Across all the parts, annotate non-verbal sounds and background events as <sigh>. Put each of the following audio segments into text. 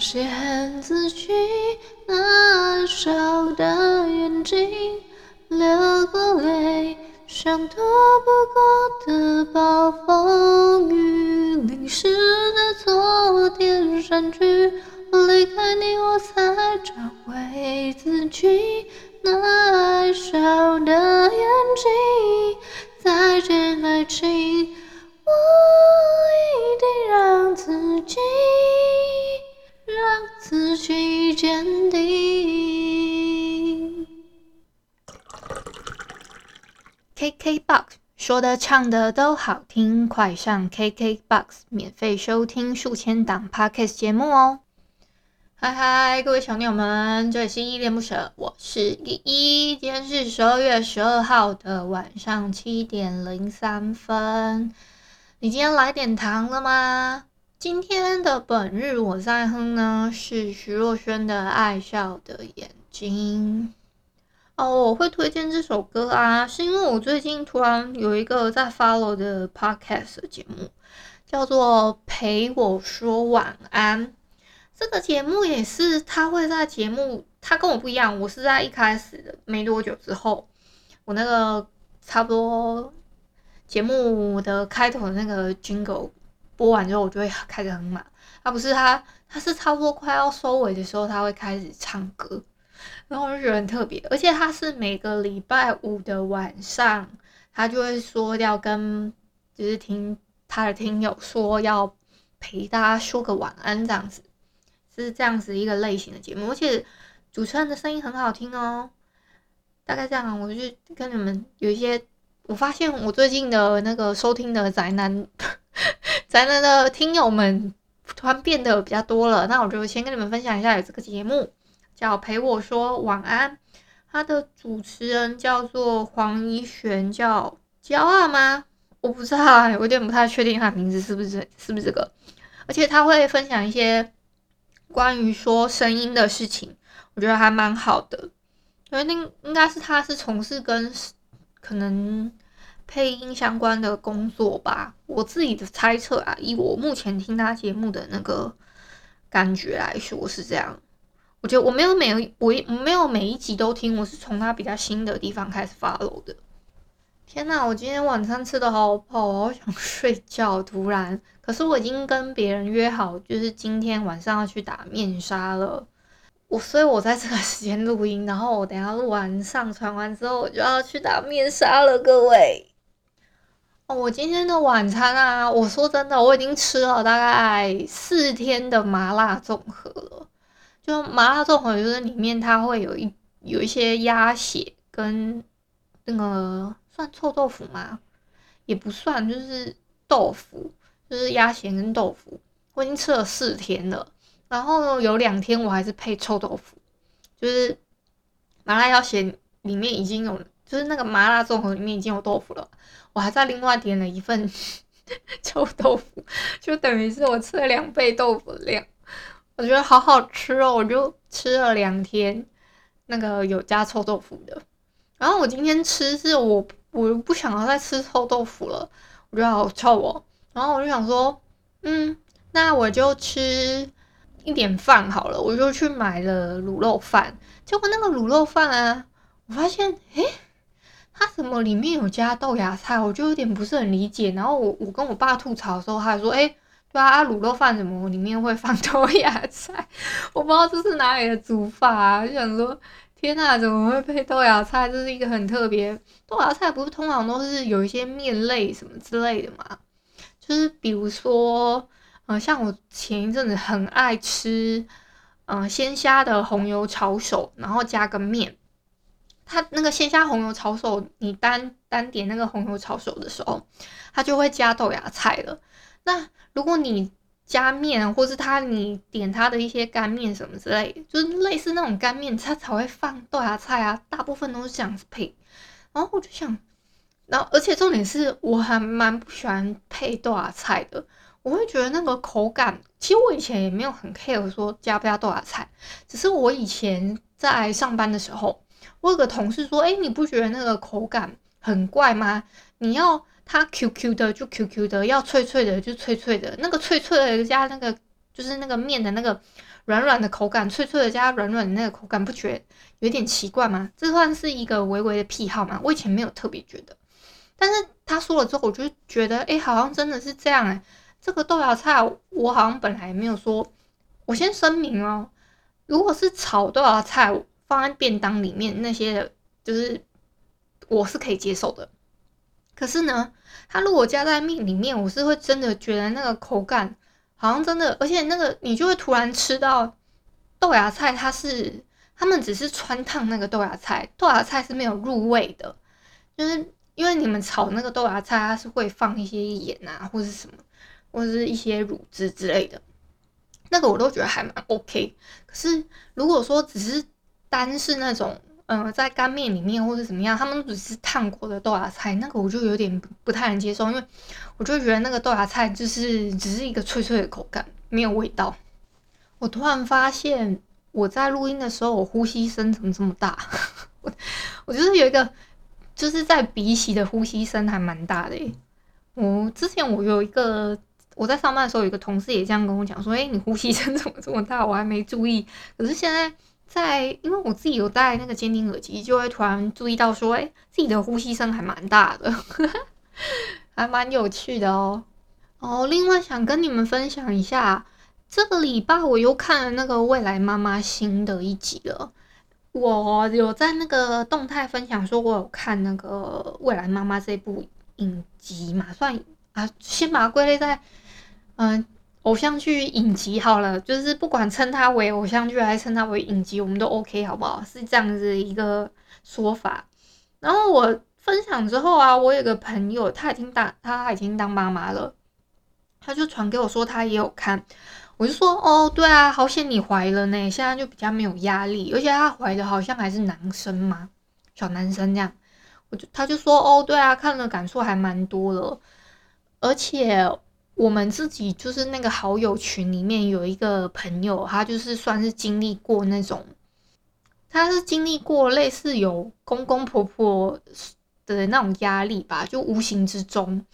才发现自己那小的眼睛，流过泪，像躲不过的暴风雨，淋湿的昨天删去。离开你，我才找回自己那爱笑的眼睛。再见，爱情。定。KKBOX 说的唱的都好听，快上 KKBOX 免费收听数千档 Podcast 节目哦！嗨嗨，各位小鸟们，这里是依恋不舍，我是依依。今天是十二月十二号的晚上七点零三分。你今天来点糖了吗？今天的本日我在哼呢，是徐若瑄的《爱笑的眼睛》哦。我会推荐这首歌啊，是因为我最近突然有一个在 follow 的 podcast 节目，叫做《陪我说晚安》。这个节目也是他会在节目，他跟我不一样，我是在一开始的没多久之后，我那个差不多。节目的开头那个 jingle 播完之后，我就会开始很满。他不是他，他是差不多快要收尾的时候，他会开始唱歌，然后我就觉得很特别。而且他是每个礼拜五的晚上，他就会说要跟就是听他的听友说要陪大家说个晚安这样子，是这样子一个类型的节目。而且主持人的声音很好听哦。大概这样，我就跟你们有一些。我发现我最近的那个收听的宅男，宅男的听友们突然变得比较多了。那我就先跟你们分享一下，有这个节目叫《陪我说晚安》，他的主持人叫做黄怡璇，叫骄傲吗？我不知道，我有点不太确定他的名字是不是是不是这个。而且他会分享一些关于说声音的事情，我觉得还蛮好的。因为那应该是他是从事跟可能。配音相关的工作吧，我自己的猜测啊，以我目前听他节目的那个感觉来说是这样。我觉得我没有每我我没有每一集都听，我是从他比较新的地方开始 follow 的。天呐，我今天晚餐吃的好饱，我好想睡觉。突然，可是我已经跟别人约好，就是今天晚上要去打面纱了。我所以，我在这个时间录音，然后我等下录完上传完之后，我就要去打面纱了，各位。我今天的晚餐啊，我说真的，我已经吃了大概四天的麻辣综合了。就麻辣综合，就是里面它会有一有一些鸭血跟那个算臭豆腐吗？也不算，就是豆腐，就是鸭血跟豆腐。我已经吃了四天了，然后呢有两天我还是配臭豆腐，就是麻辣鸭血里面已经有。就是那个麻辣综合里面已经有豆腐了，我还在另外点了一份 <laughs> 臭豆腐，就等于是我吃了两倍豆腐的量，我觉得好好吃哦，我就吃了两天那个有加臭豆腐的，然后我今天吃是我我不想要再吃臭豆腐了，我觉得好臭哦，然后我就想说，嗯，那我就吃一点饭好了，我就去买了卤肉饭，结果那个卤肉饭啊，我发现，诶。它怎么里面有加豆芽菜，我就有点不是很理解。然后我我跟我爸吐槽的时候，他还说：“哎，对啊，卤肉饭怎么里面会放 <laughs> 豆芽菜？我不知道这是哪里的煮法啊。”就想说：“天呐，怎么会配豆芽菜？这是一个很特别。豆芽菜不是通常都是有一些面类什么之类的嘛？就是比如说，呃，像我前一阵子很爱吃，嗯、呃，鲜虾的红油炒手，然后加个面。”它那个鲜虾红油抄手，你单单点那个红油抄手的时候，它就会加豆芽菜了。那如果你加面，或是它你点它的一些干面什么之类，就是类似那种干面，它才会放豆芽菜啊。大部分都是这样子配。然后我就想，然后而且重点是我还蛮不喜欢配豆芽菜的，我会觉得那个口感，其实我以前也没有很 care 说加不加豆芽菜，只是我以前在上班的时候，我有个同事说，哎，你不觉得那个口感很怪吗？你要。它 Q Q 的就 Q Q 的，要脆脆的就脆脆的，那个脆脆的加那个就是那个面的那个软软的口感，脆脆的加软软的那个口感，不觉有点奇怪吗？这算是一个微微的癖好吗？我以前没有特别觉得，但是他说了之后，我就觉得，哎，好像真的是这样哎。这个豆芽菜，我好像本来没有说，我先声明哦，如果是炒豆芽菜放在便当里面那些，就是我是可以接受的。可是呢，它如果加在面里面，我是会真的觉得那个口感好像真的，而且那个你就会突然吃到豆芽菜，它是他们只是汆烫那个豆芽菜，豆芽菜是没有入味的，就是因为你们炒那个豆芽菜，它是会放一些盐啊，或是什么，或者是一些乳汁之类的，那个我都觉得还蛮 OK。可是如果说只是单是那种。嗯、呃，在干面里面或者怎么样，他们只是烫过的豆芽菜，那个我就有点不太能接受，因为我就觉得那个豆芽菜就是只是一个脆脆的口感，没有味道。我突然发现我在录音的时候，我呼吸声怎么这么大？<laughs> 我我就是有一个就是在鼻息的呼吸声还蛮大的诶。我之前我有一个我在上班的时候，有一个同事也这样跟我讲说：“诶、你呼吸声怎么这么大？”我还没注意，可是现在。在，因为我自己有戴那个监听耳机，就会突然注意到说，哎，自己的呼吸声还蛮大的，<laughs> 还蛮有趣的哦。哦，另外想跟你们分享一下，这个礼拜我又看了那个《未来妈妈》新的一集了。我有在那个动态分享说，我有看那个《未来妈妈》这部影集嘛，算啊，先把它归类在嗯。偶像剧影集好了，就是不管称它为偶像剧还是称它为影集，我们都 OK 好不好？是这样子一个说法。然后我分享之后啊，我有个朋友，他已经当他已经当妈妈了，他就传给我说他也有看。我就说哦，对啊，好险你怀了呢，现在就比较没有压力，而且他怀的好像还是男生嘛，小男生这样。我就他就说哦，对啊，看了感触还蛮多了，而且。我们自己就是那个好友群里面有一个朋友，他就是算是经历过那种，他是经历过类似有公公婆婆的那种压力吧，就无形之中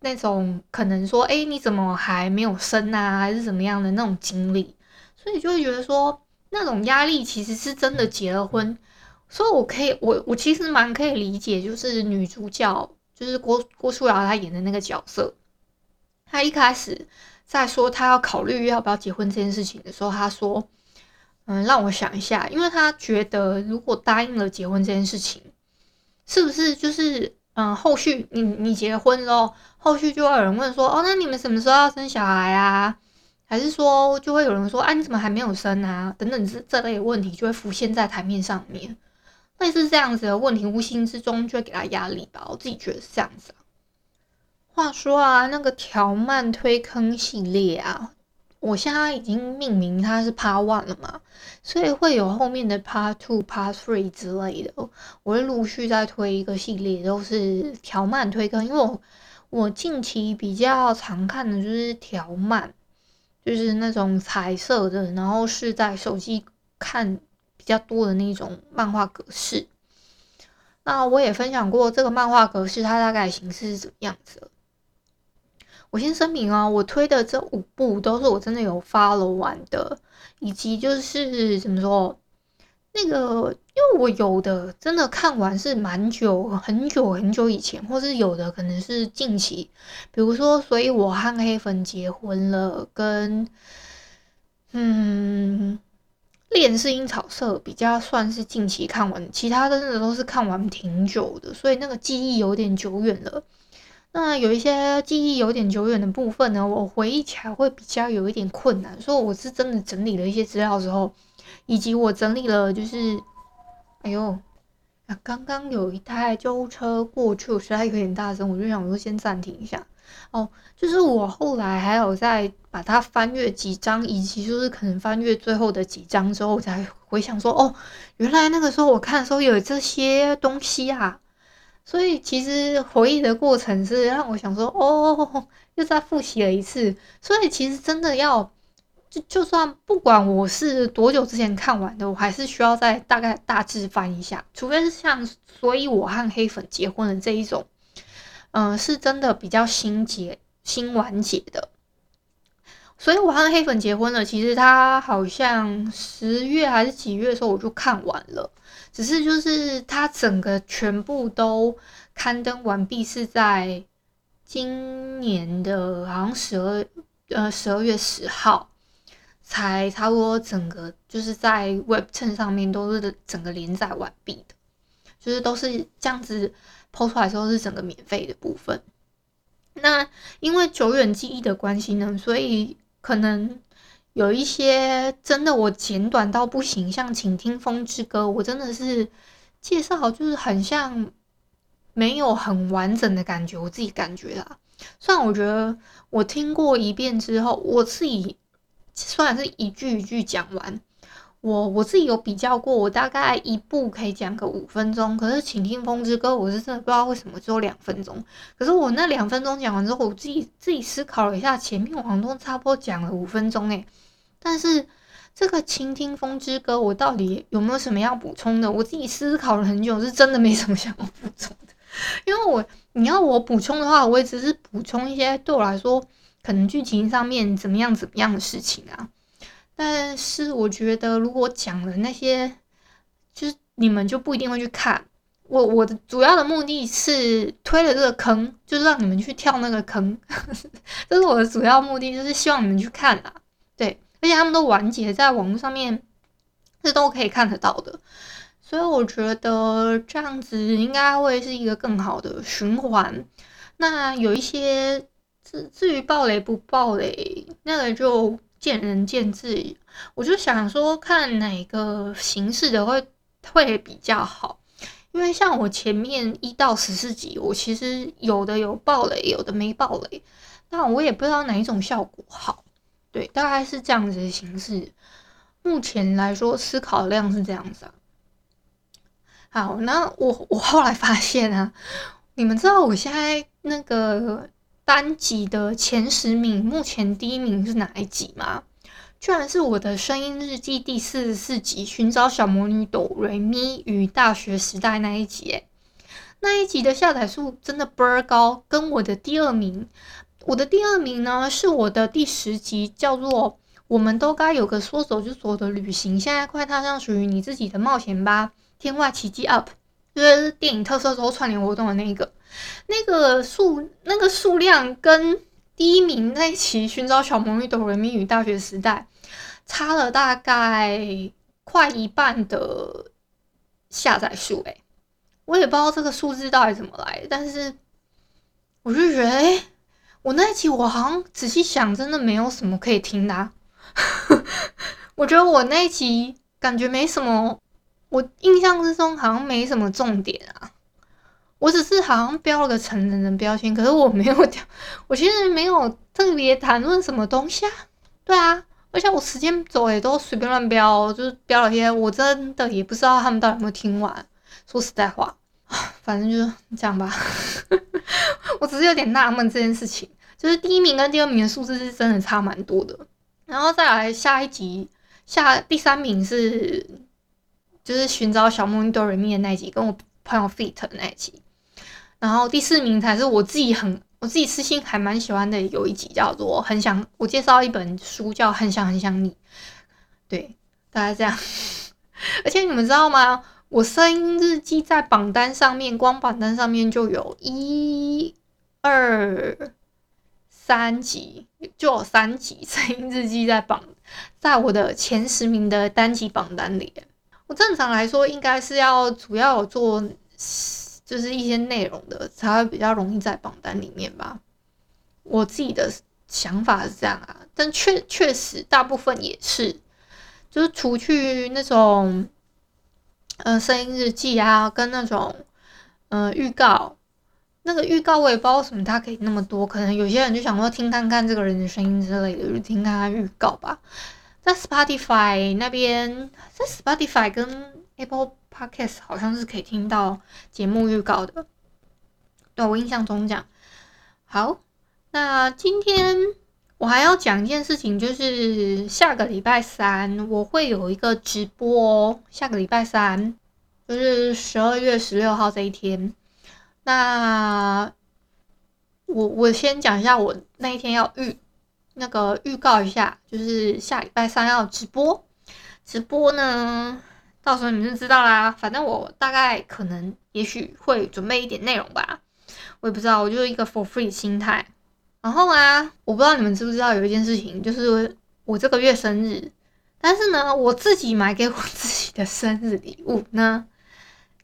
那种可能说，哎，你怎么还没有生啊，还是怎么样的那种经历，所以就会觉得说，那种压力其实是真的结了婚，所以我可以，我我其实蛮可以理解，就是女主角就是郭郭书瑶她演的那个角色。他一开始在说他要考虑要不要结婚这件事情的时候，他说：“嗯，让我想一下，因为他觉得如果答应了结婚这件事情，是不是就是嗯，后续你你结婚喽，后续就会有人问说，哦，那你们什么时候要生小孩啊？还是说就会有人说，啊，你怎么还没有生啊？等等这这类问题就会浮现在台面上面，类似这样子的问题，无形之中就会给他压力吧。我自己觉得是这样子。”话说啊，那个条漫推坑系列啊，我现在已经命名它是 Part One 了嘛，所以会有后面的 Part Two、Part Three 之类的。我会陆续再推一个系列，都是条漫推坑，因为我我近期比较常看的就是条漫，就是那种彩色的，然后是在手机看比较多的那种漫画格式。那我也分享过这个漫画格式，它大概形式是怎么样子的。我先声明啊，我推的这五部都是我真的有 follow 完的，以及就是怎么说，那个因为我有的真的看完是蛮久，很久很久以前，或是有的可能是近期，比如说，所以我和黑粉结婚了，跟嗯，恋是樱草色比较算是近期看完，其他的真的都是看完挺久的，所以那个记忆有点久远了。那有一些记忆有点久远的部分呢，我回忆起来会比较有一点困难，所以我是真的整理了一些资料之后，以及我整理了就是，哎呦，刚刚有一台救护车过去，我实在有点大声，我就想说先暂停一下。哦，就是我后来还有在把它翻阅几章，以及就是可能翻阅最后的几章之后，我才回想说，哦，原来那个时候我看的时候有这些东西啊。所以其实回忆的过程是让我想说，哦，又再复习了一次。所以其实真的要，就就算不管我是多久之前看完的，我还是需要再大概大致翻一下。除非是像，所以我和黑粉结婚的这一种，嗯、是真的比较新结、新完结的。所以我和黑粉结婚了，其实他好像十月还是几月的时候我就看完了。只是就是它整个全部都刊登完毕，是在今年的好像十二呃十二月十号才差不多整个就是在 Webtoon 上面都是整个连载完毕的，就是都是这样子 PO 出来之后是整个免费的部分。那因为久远记忆的关系呢，所以可能。有一些真的我简短到不行，像《请听风之歌》，我真的是介绍就是很像没有很完整的感觉，我自己感觉啦。虽然我觉得我听过一遍之后，我自己虽然是一句一句讲完，我我自己有比较过，我大概一部可以讲个五分钟，可是《请听风之歌》，我是真的不知道为什么只有两分钟。可是我那两分钟讲完之后，我自己自己思考了一下，前面我好像都差不多讲了五分钟诶。但是这个《倾听风之歌》，我到底有没有什么要补充的？我自己思考了很久，是真的没什么想要补充的。因为我你要我补充的话，我也只是补充一些对我来说可能剧情上面怎么样怎么样的事情啊。但是我觉得，如果讲了那些，就是你们就不一定会去看。我我的主要的目的是推了这个坑，就是让你们去跳那个坑，<laughs> 这是我的主要目的，就是希望你们去看啊。对。而且他们都完结在网络上面，是都可以看得到的，所以我觉得这样子应该会是一个更好的循环。那有一些至至于爆雷不爆雷，那个就见仁见智。我就想说，看哪个形式的会会比较好，因为像我前面一到十四集，我其实有的有爆雷，有的没爆雷，那我也不知道哪一种效果好。对，大概是这样子的形式。目前来说，思考量是这样子啊。好，那我我后来发现啊，你们知道我现在那个单集的前十名，目前第一名是哪一集吗？居然是我的声音日记第四十四集《寻找小魔女哆瑞咪与大学时代》那一集。那一集的下载数真的倍儿高，跟我的第二名。我的第二名呢，是我的第十集，叫做《我们都该有个说走就走的旅行》，现在快踏上属于你自己的冒险吧！天外奇迹 UP，就是电影特色周串联活动的那个，那个数那个数量跟第一名那一期《寻找小魔女的人民与大学时代》差了大概快一半的下载数，诶，我也不知道这个数字到底怎么来，但是我就觉得，诶我那一集我好像仔细想，真的没有什么可以听的啊。<laughs> 我觉得我那一集感觉没什么，我印象之中好像没什么重点啊。我只是好像标了个成人的标签，可是我没有讲，我其实没有特别谈论什么东西啊。对啊，而且我时间走也都随便乱标，就是标了些，我真的也不知道他们到底有没有听完。说实在话。<sighs> 反正就是这样吧，<laughs> 我只是有点纳闷这件事情，就是第一名跟第二名的数字是真的差蛮多的。然后再来下一集，下第三名是就是寻找小魔女哆瑞咪的那一集，跟我朋友 feat 的那一集。然后第四名才是我自己很我自己私心还蛮喜欢的，有一集叫做很想我介绍一本书叫很想很想你，对，大概这样。<laughs> 而且你们知道吗？我声音日记在榜单上面，光榜单上面就有一、二、三集，就有三集声音日记在榜，在我的前十名的单集榜单里。我正常来说应该是要主要做，就是一些内容的，才会比较容易在榜单里面吧。我自己的想法是这样啊，但确确实大部分也是，就是除去那种。呃声音日记啊，跟那种呃预告。那个预告我也不知道为什么它可以那么多，可能有些人就想说听看看这个人的声音之类的，就听看看预告吧。在 Spotify 那边，在 Spotify 跟 Apple Podcast 好像是可以听到节目预告的。对，我印象中讲。好，那今天我还要讲一件事情，就是下个礼拜三我会有一个直播哦。下个礼拜三就是十二月十六号这一天。那我我先讲一下，我那一天要预那个预告一下，就是下礼拜三要直播，直播呢，到时候你们就知道啦。反正我大概可能也许会准备一点内容吧，我也不知道，我就是一个 for free 心态。然后啊，我不知道你们知不知道有一件事情，就是我这个月生日，但是呢，我自己买给我自己的生日礼物呢，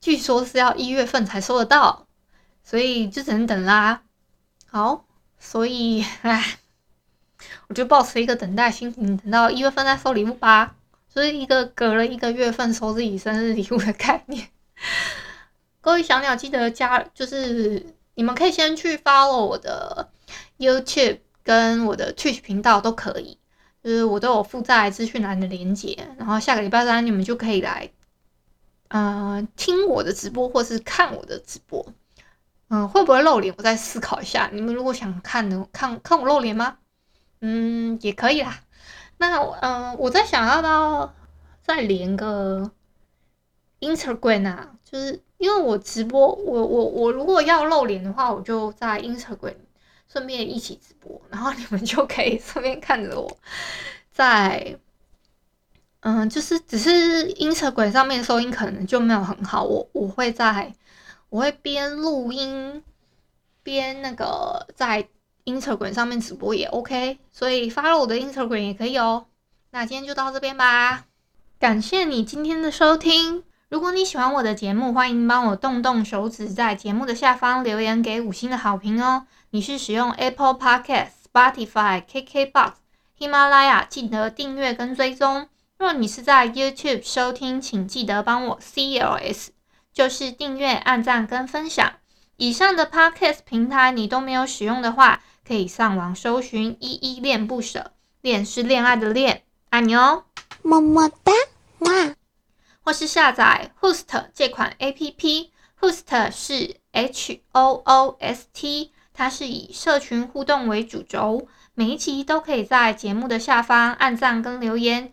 据说是要一月份才收得到。所以就只能等啦。好，所以唉，我就保持一个等待心情，等到一月份再收礼物吧。所以一个隔了一个月份收自己生日礼物的概念。各位小鸟，记得加，就是你们可以先去 follow 我的 YouTube 跟我的 Twitch 频道都可以，就是我都有附在资讯栏的连接。然后下个礼拜三你们就可以来，呃，听我的直播或是看我的直播。嗯，会不会露脸？我再思考一下。你们如果想看呢，看看我露脸吗？嗯，也可以啦。那嗯，我在想要不要再连个 Instagram 啊？就是因为我直播，我我我如果要露脸的话，我就在 Instagram 顺便一起直播，然后你们就可以顺便看着我在。嗯，就是只是 Instagram 上面收音可能就没有很好，我我会在。我会边录音边那个在 Instagram 上面直播也 OK，所以 follow 我的 Instagram 也可以哦。那今天就到这边吧，感谢你今天的收听。如果你喜欢我的节目，欢迎帮我动动手指，在节目的下方留言给五星的好评哦。你是使用 Apple Podcast、Spotify、KKBox、喜马拉雅，记得订阅跟追踪。若你是在 YouTube 收听，请记得帮我 CLS。就是订阅、按赞跟分享。以上的 Podcast 平台你都没有使用的话，可以上网搜寻“依依恋不舍”，恋是恋爱的恋，爱你哦，么么哒，哇！或是下载 Host 这款 APP，Host 是 H O O S T，它是以社群互动为主轴，每一期都可以在节目的下方按赞跟留言。